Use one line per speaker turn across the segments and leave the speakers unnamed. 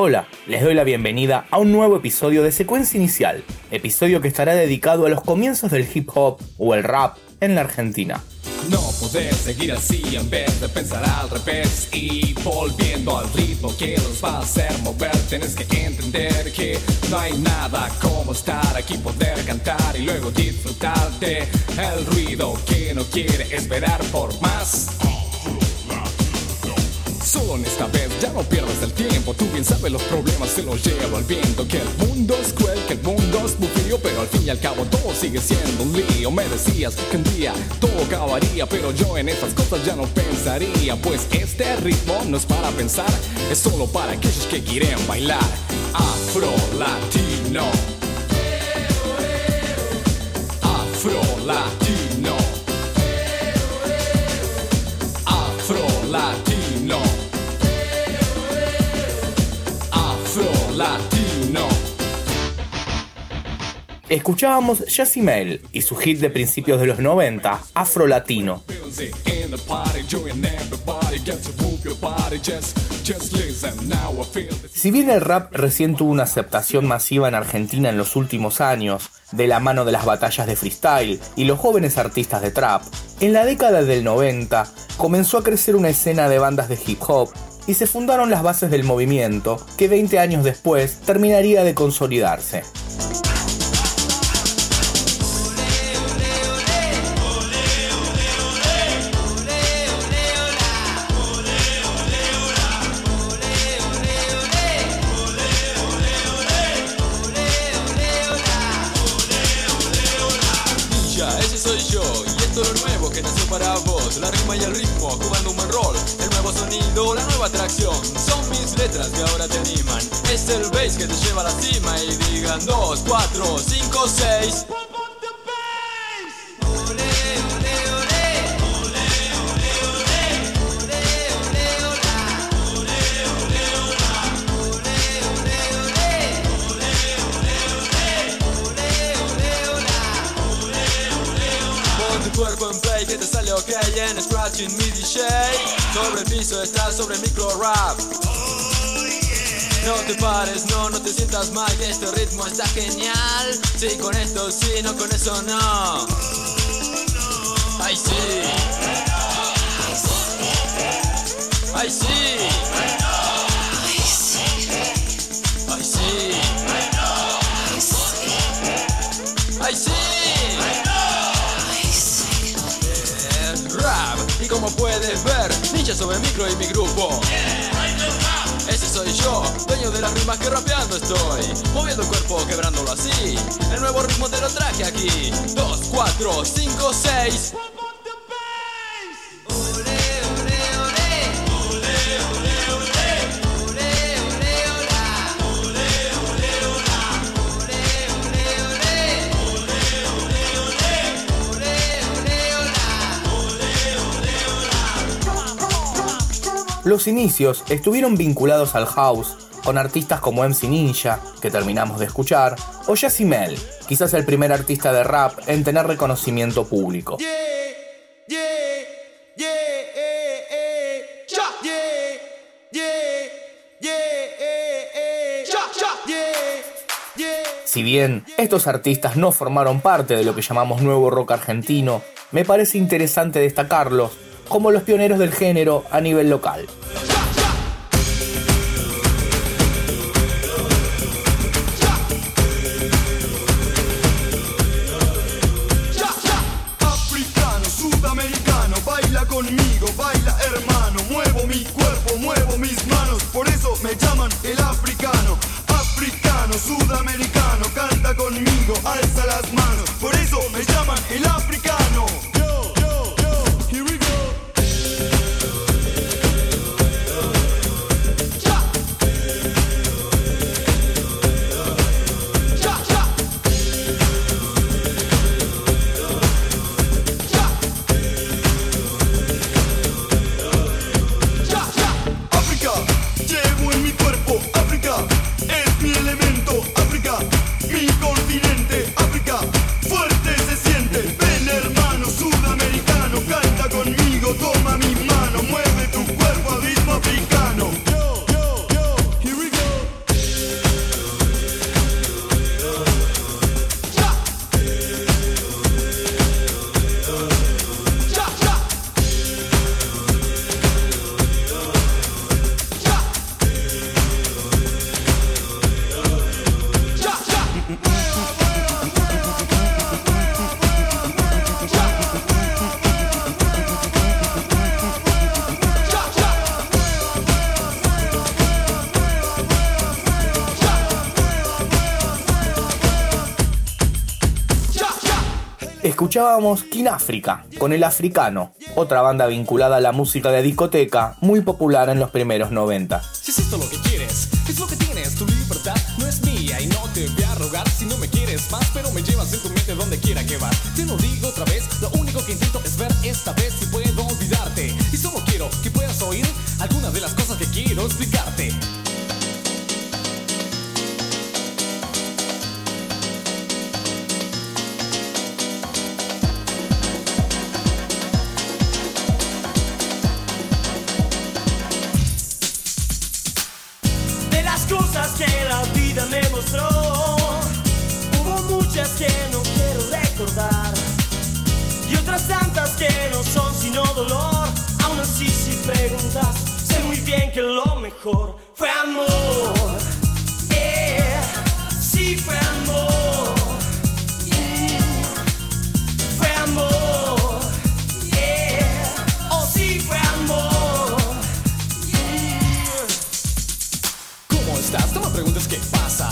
Hola, les doy la bienvenida a un nuevo episodio de Secuencia Inicial, episodio que estará dedicado a los comienzos del hip hop o el rap en la Argentina.
No poder seguir así en vez de pensar al revés y volviendo al ritmo que nos va a hacer mover. Tienes que entender que no hay nada como estar aquí, poder cantar y luego disfrutar de el ruido que no quiere esperar por más. Esta vez ya no pierdas el tiempo. Tú bien sabes los problemas se los lleva el viento. Que el mundo es cruel, que el mundo es muy frío Pero al fin y al cabo todo sigue siendo un lío. Me decías que un día todo acabaría Pero yo en estas cosas ya no pensaría. Pues este ritmo no es para pensar Es solo para aquellos que quieren bailar. Afro Latino Afro Latino
Escuchábamos Mel y su hit de principios de los 90, Afro Latino. Si bien el rap recién tuvo una aceptación masiva en Argentina en los últimos años, de la mano de las batallas de freestyle y los jóvenes artistas de trap, en la década del 90 comenzó a crecer una escena de bandas de hip hop y se fundaron las bases del movimiento que 20 años después terminaría de consolidarse.
La rima y el ritmo, jugando un rol. El nuevo sonido, la nueva atracción. Son mis letras que ahora te animan. Es el bass que te lleva a la cima y digan 2, 4, 5, 6. Sobre el piso está sobre el micro rap. No te pares, no, no te sientas mal, que este ritmo está genial. Sí, con esto sí, no con eso no. Ay sí. Ay sí. Como puedes ver, ninja sobre micro y mi grupo. Ese soy yo, dueño de las rimas que rapeando estoy. Moviendo el cuerpo, quebrándolo así. El nuevo ritmo te lo traje aquí. 2, 4, 5, 6.
Los inicios estuvieron vinculados al house, con artistas como MC Ninja, que terminamos de escuchar, o Mel, quizás el primer artista de rap en tener reconocimiento público. Si bien estos artistas no formaron parte de lo que llamamos nuevo rock argentino, me parece interesante destacarlos como los pioneros del género a nivel local. Escuchábamos King África con El Africano, otra banda vinculada a la música de discoteca muy popular en los primeros 90.
Si es esto lo que quieres, es lo que tienes, tu libertad no es mía y no te voy a rogar si no me quieres más, pero me llevas en tu mente donde quiera que vas. Te lo digo otra vez, lo único que intento es ver esta vez si puedo olvidarte y solo quiero que puedas oír algunas de las cosas que quiero explicarte.
Tantas que no son sino dolor. Aún así, si preguntas, sé muy bien que lo mejor fue amor. Yeah, sí fue amor. Mm, Fue amor. Yeah, oh sí fue amor. Mm.
¿Cómo estás? No me preguntes qué pasa.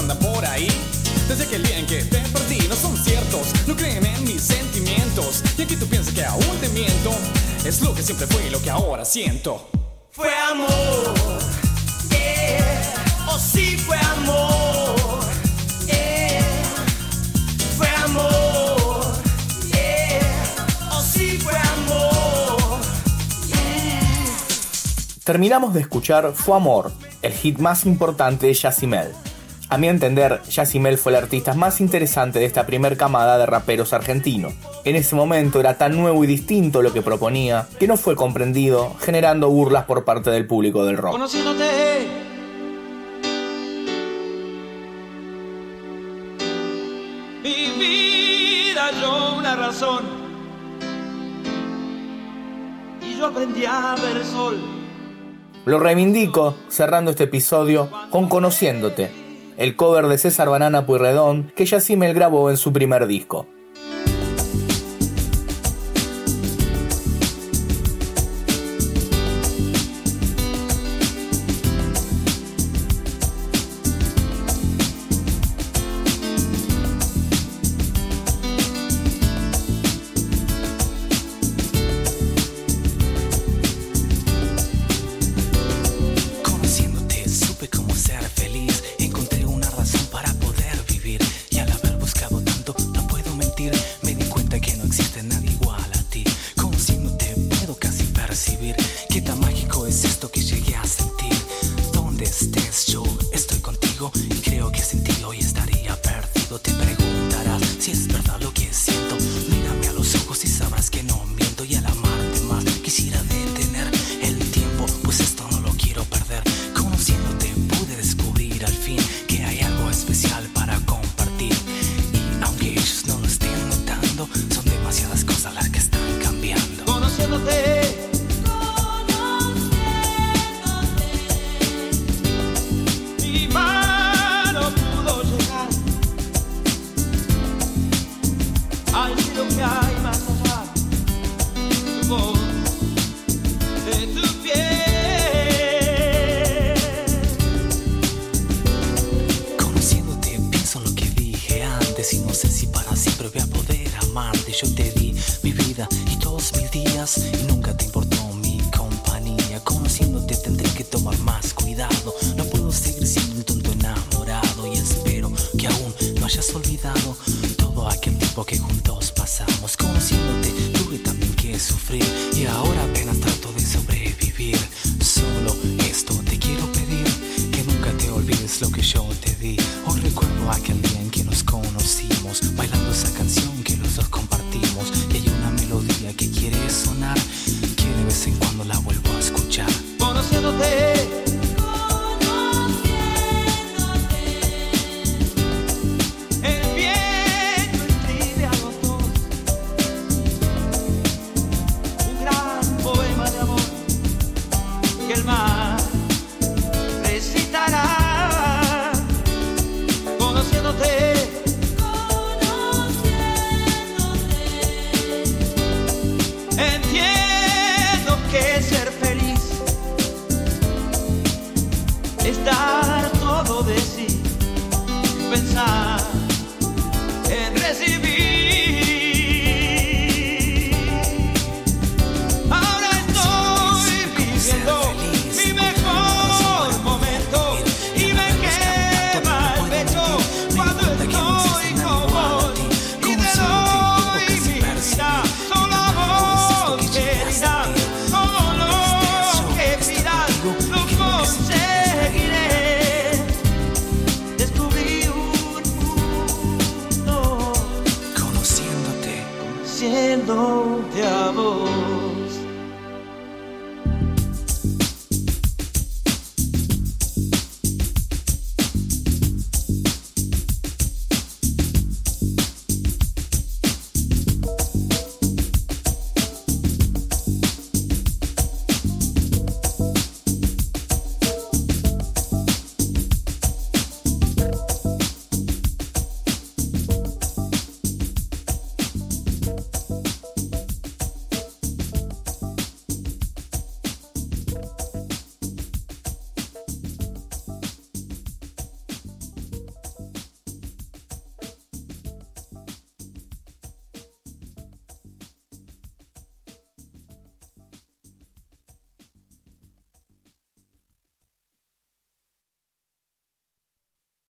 ¿Cuántos rumores andan por ahí? Desde aquel día en que te perdí, no son ciertos, no creen en mis sentimientos. Y aquí tú piensas que aún te miento, es lo que siempre fue y lo que ahora siento.
Fue amor, yeah. Oh sí fue amor, yeah. Fue amor, yeah. Oh sí fue amor.
Terminamos de escuchar Fue Amor, el hit más importante de Yacimel. A mi entender, Yacimel fue el artista más interesante de esta primer camada de raperos argentinos. En ese momento era tan nuevo y distinto lo que proponía que no fue comprendido, generando burlas por parte del público del rock.
Conociéndote. Mi vida yo una razón. Y yo aprendí a ver el sol.
Lo reivindico cerrando este episodio con Conociéndote, el cover de César Banana Pueyrredón que Yacimel grabó en su primer disco.
Y no sé si para siempre voy a poder amarte. Yo te di mi vida y todos mis días y nunca te importó mi compañía. Conociéndote tendré que tomar más cuidado. No puedo seguir siendo un tonto enamorado y espero que aún no hayas olvidado todo aquel tiempo que juntos pasamos. Conociéndote tuve también que sufrir y ahora apenas trato de sobrevivir. Solo esto te quiero pedir que nunca te olvides lo que yo te di. Hoy recuerdo aquel
está